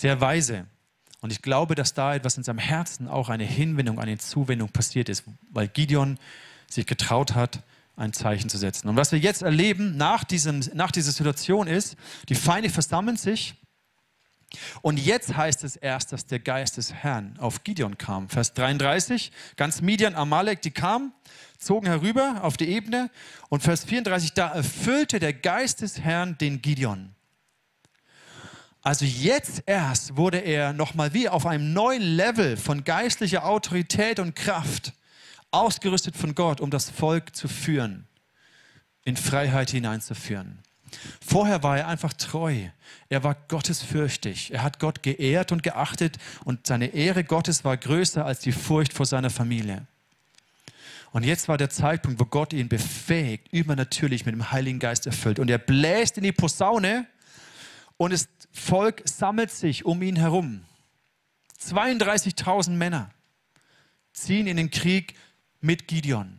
[SPEAKER 1] sehr weise. Und ich glaube, dass da etwas in seinem Herzen auch eine Hinwendung, eine Zuwendung passiert ist, weil Gideon sich getraut hat, ein Zeichen zu setzen. Und was wir jetzt erleben nach, diesem, nach dieser Situation ist, die Feinde versammeln sich. Und jetzt heißt es erst, dass der Geist des Herrn auf Gideon kam. Vers 33, ganz Midian, Amalek, die kamen, zogen herüber auf die Ebene. Und Vers 34, da erfüllte der Geist des Herrn den Gideon. Also jetzt erst wurde er nochmal wie auf einem neuen Level von geistlicher Autorität und Kraft ausgerüstet von Gott, um das Volk zu führen, in Freiheit hineinzuführen. Vorher war er einfach treu. Er war gottesfürchtig. Er hat Gott geehrt und geachtet und seine Ehre Gottes war größer als die Furcht vor seiner Familie. Und jetzt war der Zeitpunkt, wo Gott ihn befähigt, übernatürlich mit dem Heiligen Geist erfüllt. Und er bläst in die Posaune und das Volk sammelt sich um ihn herum. 32.000 Männer ziehen in den Krieg mit Gideon.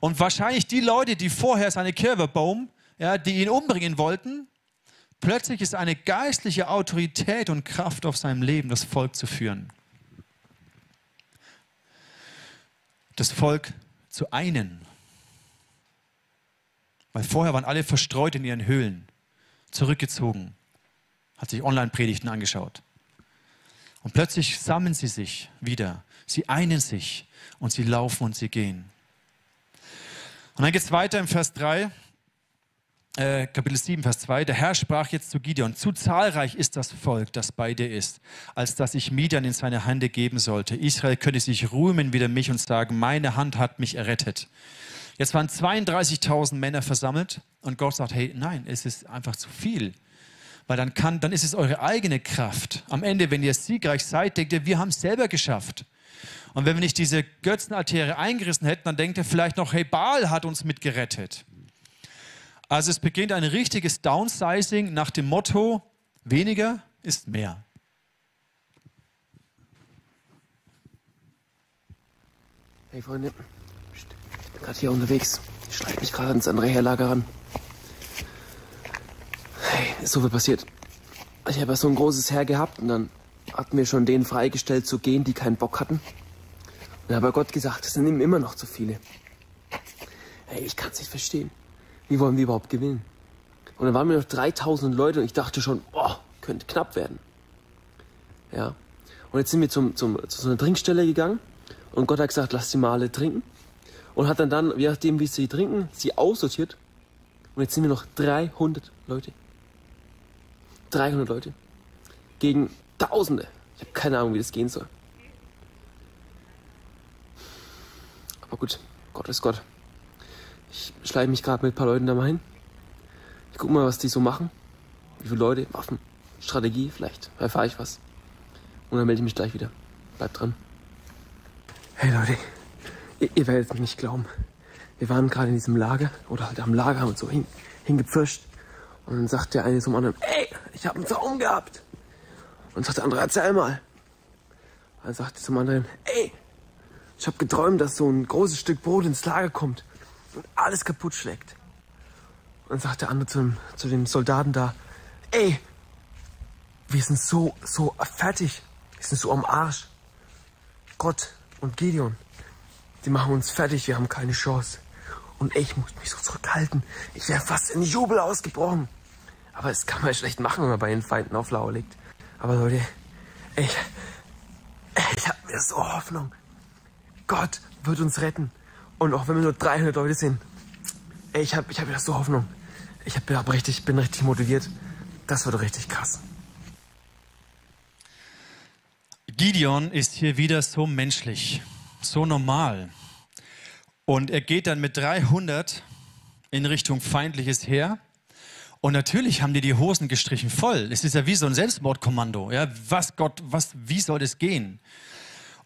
[SPEAKER 1] Und wahrscheinlich die Leute, die vorher seine Kirwebaum, ja, die ihn umbringen wollten, plötzlich ist eine geistliche Autorität und Kraft auf seinem Leben, das Volk zu führen. Das Volk zu einen. Weil vorher waren alle verstreut in ihren Höhlen, zurückgezogen hat sich Online-Predigten angeschaut. Und plötzlich sammeln sie sich wieder. Sie einen sich und sie laufen und sie gehen. Und dann geht es weiter im Vers 3, äh, Kapitel 7, Vers 2. Der Herr sprach jetzt zu Gideon: Zu zahlreich ist das Volk, das bei dir ist, als dass ich Midian in seine Hände geben sollte. Israel könnte sich rühmen wider mich und sagen: Meine Hand hat mich errettet. Jetzt waren 32.000 Männer versammelt und Gott sagt: Hey, nein, es ist einfach zu viel. Weil dann, kann, dann ist es eure eigene Kraft. Am Ende, wenn ihr siegreich seid, denkt ihr, wir haben es selber geschafft. Und wenn wir nicht diese Götzenaltäre eingerissen hätten, dann denkt ihr vielleicht noch, hey, Baal hat uns mitgerettet. Also es beginnt ein richtiges Downsizing nach dem Motto, weniger ist mehr.
[SPEAKER 2] Hey Freunde, ich bin gerade hier unterwegs. Ich schreibe mich gerade ins andere Herlager ran. Hey, ist so viel passiert. Ich habe ja so ein großes Herr gehabt und dann hatten wir schon denen freigestellt zu gehen, die keinen Bock hatten. Dann hat Gott gesagt, es sind eben immer noch zu viele. Hey, ich kann es nicht verstehen. Wie wollen wir überhaupt gewinnen? Und dann waren wir noch 3000 Leute und ich dachte schon, boah, könnte knapp werden. Ja. Und jetzt sind wir zum, zum, zu so einer Trinkstelle gegangen und Gott hat gesagt, lass sie mal alle trinken. Und hat dann dann, je nachdem wie sie trinken, sie aussortiert. Und jetzt sind wir noch 300 Leute. 300 Leute. Gegen Tausende. Ich habe keine Ahnung, wie das gehen soll. Aber gut, Gott ist Gott. Ich schleife mich gerade mit ein paar Leuten da mal hin. Ich guck mal, was die so machen. Wie viele Leute, Waffen, Strategie, vielleicht erfahre ich was. Und dann melde ich mich gleich wieder. Bleibt dran. Hey Leute, ihr, ihr werdet es nicht glauben. Wir waren gerade in diesem Lager, oder halt am Lager, haben uns so hin, hingepfirscht. Und dann sagt der eine zum anderen, ey, ich habe einen Zaum gehabt. Und sagt der andere, erzähl mal. Dann sagt er zum anderen, ey, ich habe geträumt, dass so ein großes Stück Brot ins Lager kommt und alles kaputt schlägt. Und dann sagt der andere zu dem, zu dem Soldaten da, ey, wir sind so, so fertig. Wir sind so am Arsch. Gott und Gideon, die machen uns fertig, wir haben keine Chance. Und ich muss mich so zurückhalten. Ich wäre fast in Jubel ausgebrochen. Aber das kann man schlecht machen, wenn man bei den Feinden auf Lauer liegt. Aber Leute, ich, ich habe mir so Hoffnung. Gott wird uns retten. Und auch wenn wir nur 300 Leute sind, ich habe ich hab wieder so Hoffnung. Ich hab, hab richtig, bin richtig motiviert. Das wird richtig krass.
[SPEAKER 1] Gideon ist hier wieder so menschlich, so normal. Und er geht dann mit 300 in Richtung feindliches Heer. Und natürlich haben die die Hosen gestrichen voll. Es ist ja wie so ein Selbstmordkommando. Ja, was Gott, was, wie soll das gehen?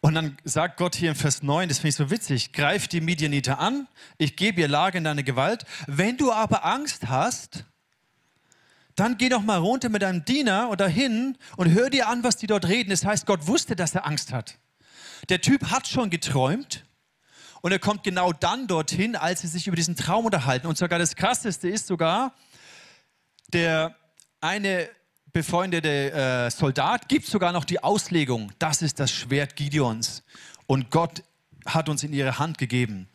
[SPEAKER 1] Und dann sagt Gott hier im Vers 9, das finde ich so witzig, greif die Midianiter an, ich gebe ihr Lage in deine Gewalt. Wenn du aber Angst hast, dann geh doch mal runter mit deinem Diener oder hin und hör dir an, was die dort reden. Das heißt, Gott wusste, dass er Angst hat. Der Typ hat schon geträumt und er kommt genau dann dorthin, als sie sich über diesen Traum unterhalten. Und sogar das Krasseste ist sogar, der eine befreundete äh, Soldat gibt sogar noch die Auslegung, das ist das Schwert Gideons. Und Gott hat uns in ihre Hand gegeben.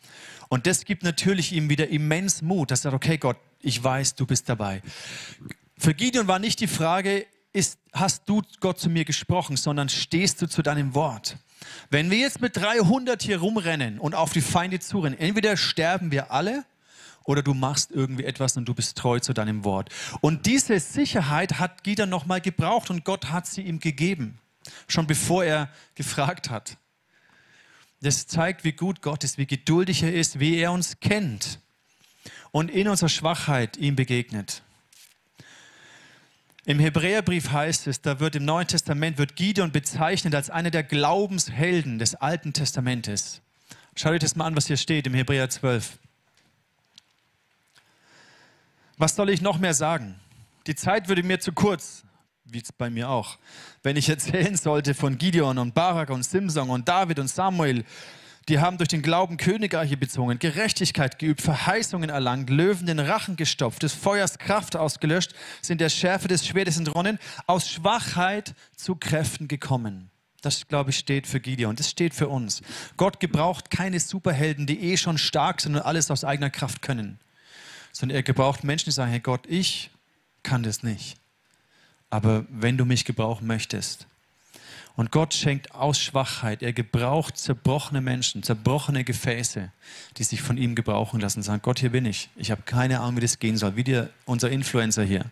[SPEAKER 1] Und das gibt natürlich ihm wieder immens Mut, dass er sagt, okay Gott, ich weiß, du bist dabei. Für Gideon war nicht die Frage, ist, hast du Gott zu mir gesprochen, sondern stehst du zu deinem Wort. Wenn wir jetzt mit 300 hier rumrennen und auf die Feinde zurennen, entweder sterben wir alle oder du machst irgendwie etwas und du bist treu zu deinem Wort. Und diese Sicherheit hat Gideon nochmal gebraucht und Gott hat sie ihm gegeben, schon bevor er gefragt hat. Das zeigt, wie gut Gott ist, wie geduldig er ist, wie er uns kennt und in unserer Schwachheit ihm begegnet. Im Hebräerbrief heißt es, da wird im Neuen Testament wird Gideon bezeichnet als einer der Glaubenshelden des Alten Testamentes. Schaut euch das mal an, was hier steht im Hebräer 12. Was soll ich noch mehr sagen? Die Zeit würde mir zu kurz, wie es bei mir auch, wenn ich erzählen sollte von Gideon und Barak und Simson und David und Samuel. Die haben durch den Glauben Königreiche bezogen, Gerechtigkeit geübt, Verheißungen erlangt, Löwen den Rachen gestopft, des Feuers Kraft ausgelöscht, sind der Schärfe des Schwertes entronnen, aus Schwachheit zu Kräften gekommen. Das, glaube ich, steht für Gideon. Das steht für uns. Gott gebraucht keine Superhelden, die eh schon stark sind und alles aus eigener Kraft können sondern er gebraucht Menschen, die sagen, hey Gott, ich kann das nicht. Aber wenn du mich gebrauchen möchtest. Und Gott schenkt aus Schwachheit, er gebraucht zerbrochene Menschen, zerbrochene Gefäße, die sich von ihm gebrauchen lassen, sagen, Gott, hier bin ich. Ich habe keine Ahnung, wie das gehen soll. Wie dir, unser Influencer hier.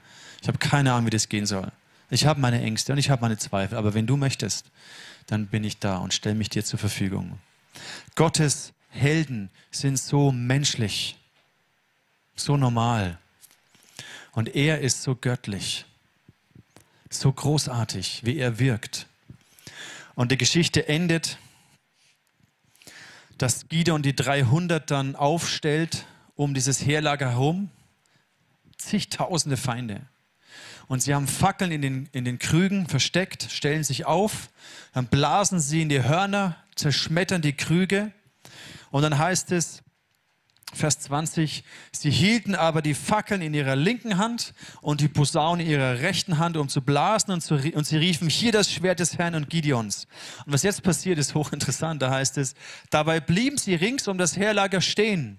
[SPEAKER 1] Ich habe keine Ahnung, wie das gehen soll. Ich habe meine Ängste und ich habe meine Zweifel. Aber wenn du möchtest, dann bin ich da und stelle mich dir zur Verfügung. Gottes Helden sind so menschlich so normal. Und er ist so göttlich, so großartig, wie er wirkt. Und die Geschichte endet, dass Gideon die 300 dann aufstellt um dieses Heerlager herum. Zigtausende Feinde. Und sie haben Fackeln in den, in den Krügen versteckt, stellen sich auf, dann blasen sie in die Hörner, zerschmettern die Krüge. Und dann heißt es, Vers 20, sie hielten aber die Fackeln in ihrer linken Hand und die Posaune in ihrer rechten Hand, um zu blasen und, zu, und sie riefen, hier das Schwert des Herrn und Gideons. Und was jetzt passiert, ist hochinteressant, da heißt es, dabei blieben sie rings um das Heerlager stehen.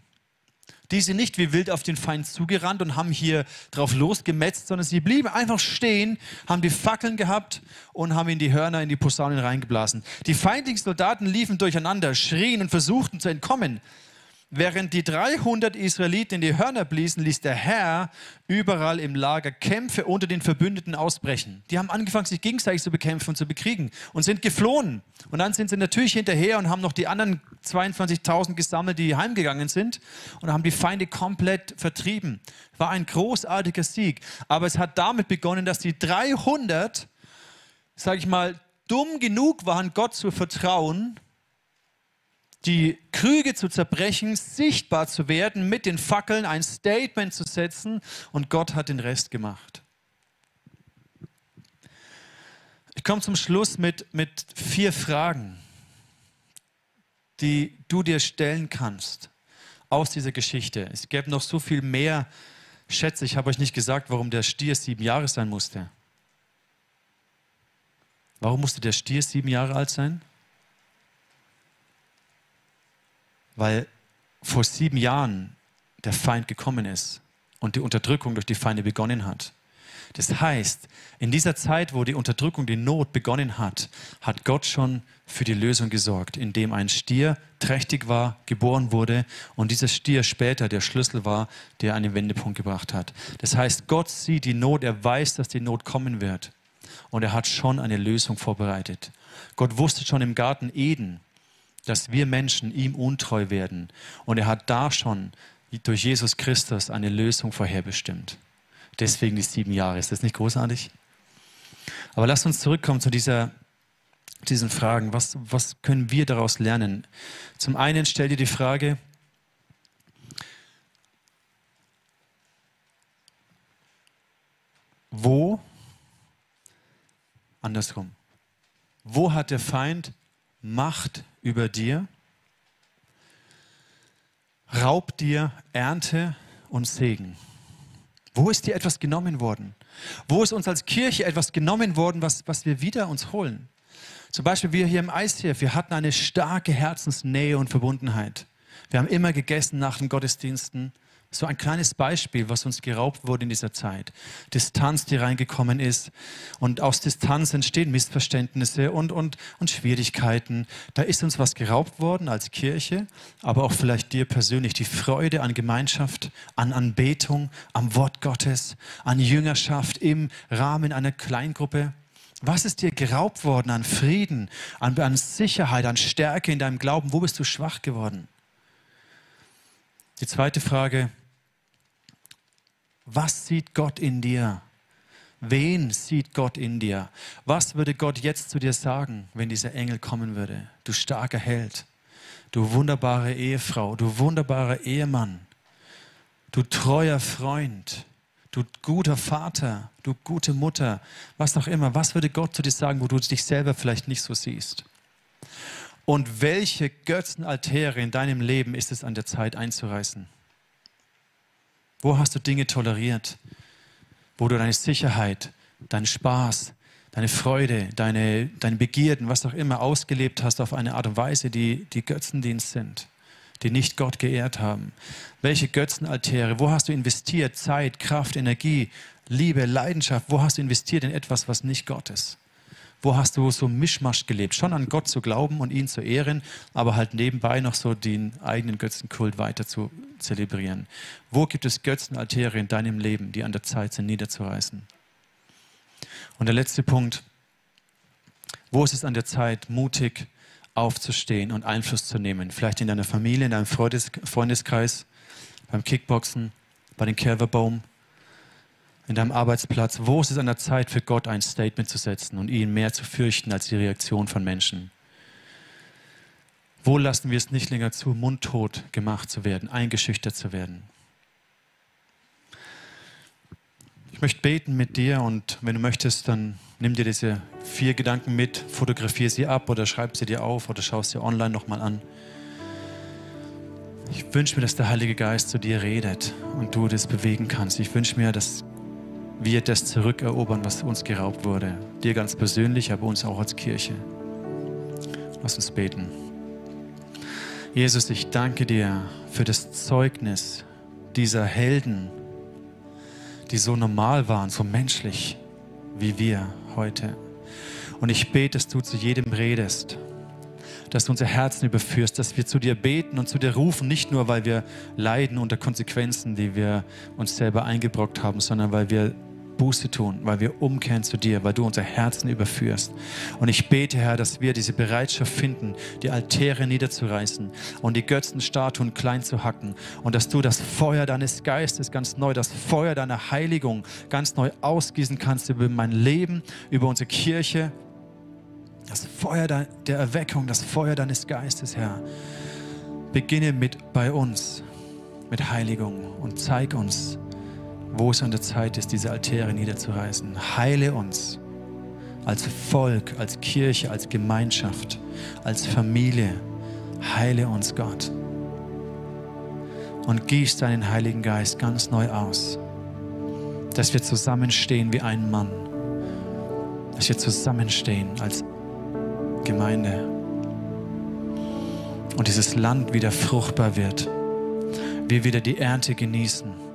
[SPEAKER 1] Die sind nicht wie wild auf den Feind zugerannt und haben hier drauf losgemetzt, sondern sie blieben einfach stehen, haben die Fackeln gehabt und haben in die Hörner, in die Posaunen reingeblasen. Die feindlichen Soldaten liefen durcheinander, schrien und versuchten zu entkommen. Während die 300 Israeliten in die Hörner bliesen, ließ der Herr überall im Lager Kämpfe unter den Verbündeten ausbrechen. Die haben angefangen, sich gegenseitig zu bekämpfen und zu bekriegen und sind geflohen. Und dann sind sie natürlich hinterher und haben noch die anderen 22.000 gesammelt, die heimgegangen sind und haben die Feinde komplett vertrieben. War ein großartiger Sieg. Aber es hat damit begonnen, dass die 300, sage ich mal, dumm genug waren, Gott zu vertrauen die Krüge zu zerbrechen, sichtbar zu werden, mit den Fackeln ein Statement zu setzen und Gott hat den Rest gemacht. Ich komme zum Schluss mit, mit vier Fragen, die du dir stellen kannst aus dieser Geschichte. Es gäbe noch so viel mehr. Schätze, ich habe euch nicht gesagt, warum der Stier sieben Jahre sein musste. Warum musste der Stier sieben Jahre alt sein? Weil vor sieben Jahren der Feind gekommen ist und die Unterdrückung durch die Feinde begonnen hat. Das heißt, in dieser Zeit, wo die Unterdrückung, die Not begonnen hat, hat Gott schon für die Lösung gesorgt, indem ein Stier trächtig war, geboren wurde und dieser Stier später der Schlüssel war, der einen Wendepunkt gebracht hat. Das heißt, Gott sieht die Not, er weiß, dass die Not kommen wird und er hat schon eine Lösung vorbereitet. Gott wusste schon im Garten Eden, dass wir Menschen ihm untreu werden. Und er hat da schon durch Jesus Christus eine Lösung vorherbestimmt. Deswegen die sieben Jahre. Ist das nicht großartig? Aber lasst uns zurückkommen zu dieser, diesen Fragen. Was, was können wir daraus lernen? Zum einen stell dir die Frage, wo, andersrum, wo hat der Feind Macht über dir, raubt dir Ernte und Segen. Wo ist dir etwas genommen worden? Wo ist uns als Kirche etwas genommen worden, was, was wir wieder uns holen? Zum Beispiel wir hier im ICF, wir hatten eine starke Herzensnähe und Verbundenheit. Wir haben immer gegessen nach den Gottesdiensten. So ein kleines Beispiel, was uns geraubt wurde in dieser Zeit. Distanz, die reingekommen ist. Und aus Distanz entstehen Missverständnisse und, und, und Schwierigkeiten. Da ist uns was geraubt worden als Kirche, aber auch vielleicht dir persönlich die Freude an Gemeinschaft, an Anbetung, am Wort Gottes, an Jüngerschaft im Rahmen einer Kleingruppe. Was ist dir geraubt worden an Frieden, an, an Sicherheit, an Stärke in deinem Glauben? Wo bist du schwach geworden? Die zweite Frage, was sieht Gott in dir? Wen sieht Gott in dir? Was würde Gott jetzt zu dir sagen, wenn dieser Engel kommen würde? Du starker Held, du wunderbare Ehefrau, du wunderbarer Ehemann, du treuer Freund, du guter Vater, du gute Mutter, was auch immer. Was würde Gott zu dir sagen, wo du dich selber vielleicht nicht so siehst? Und welche Götzenaltäre in deinem Leben ist es an der Zeit einzureißen? Wo hast du Dinge toleriert, wo du deine Sicherheit, deinen Spaß, deine Freude, deine, deine Begierden, was auch immer ausgelebt hast auf eine Art und Weise, die, die Götzendienst sind, die nicht Gott geehrt haben? Welche Götzenaltäre, wo hast du investiert, Zeit, Kraft, Energie, Liebe, Leidenschaft, wo hast du investiert in etwas, was nicht Gott ist? Wo hast du so Mischmasch gelebt? Schon an Gott zu glauben und ihn zu ehren, aber halt nebenbei noch so den eigenen Götzenkult weiter zu zelebrieren. Wo gibt es Götzenaltäre in deinem Leben, die an der Zeit sind, niederzureißen? Und der letzte Punkt. Wo ist es an der Zeit, mutig aufzustehen und Einfluss zu nehmen? Vielleicht in deiner Familie, in deinem Freundeskreis, beim Kickboxen, bei den Kerverbaum, in deinem Arbeitsplatz, wo ist es an der Zeit für Gott ein Statement zu setzen und ihn mehr zu fürchten als die Reaktion von Menschen? Wo lassen wir es nicht länger zu, mundtot gemacht zu werden, eingeschüchtert zu werden? Ich möchte beten mit dir und wenn du möchtest, dann nimm dir diese vier Gedanken mit, fotografiere sie ab oder schreib sie dir auf oder schau sie online nochmal an. Ich wünsche mir, dass der Heilige Geist zu dir redet und du das bewegen kannst. Ich wünsche mir, dass wir das zurückerobern, was uns geraubt wurde. Dir ganz persönlich, aber uns auch als Kirche. Lass uns beten. Jesus, ich danke dir für das Zeugnis dieser Helden, die so normal waren, so menschlich wie wir heute. Und ich bete, dass du zu jedem redest, dass du unser Herzen überführst, dass wir zu dir beten und zu dir rufen, nicht nur, weil wir leiden unter Konsequenzen, die wir uns selber eingebrockt haben, sondern weil wir Buße tun, weil wir umkehren zu dir, weil du unser Herzen überführst. Und ich bete, Herr, dass wir diese Bereitschaft finden, die Altäre niederzureißen und die Götzenstatuen klein zu hacken und dass du das Feuer deines Geistes ganz neu, das Feuer deiner Heiligung ganz neu ausgießen kannst über mein Leben, über unsere Kirche. Das Feuer der Erweckung, das Feuer deines Geistes, Herr. Beginne mit bei uns, mit Heiligung und zeig uns, wo es an der Zeit ist, diese Altäre niederzureißen. Heile uns als Volk, als Kirche, als Gemeinschaft, als Familie. Heile uns, Gott. Und gieß deinen Heiligen Geist ganz neu aus, dass wir zusammenstehen wie ein Mann, dass wir zusammenstehen als Gemeinde und dieses Land wieder fruchtbar wird, wir wieder die Ernte genießen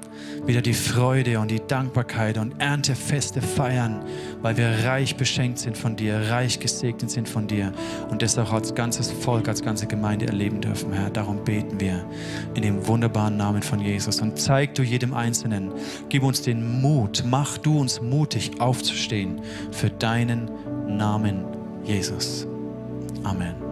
[SPEAKER 1] wieder die Freude und die Dankbarkeit und Erntefeste feiern, weil wir reich beschenkt sind von dir, reich gesegnet sind von dir und das auch als ganzes Volk, als ganze Gemeinde erleben dürfen, Herr. Darum beten wir in dem wunderbaren Namen von Jesus und zeig du jedem Einzelnen, gib uns den Mut, mach du uns mutig aufzustehen für deinen Namen, Jesus. Amen.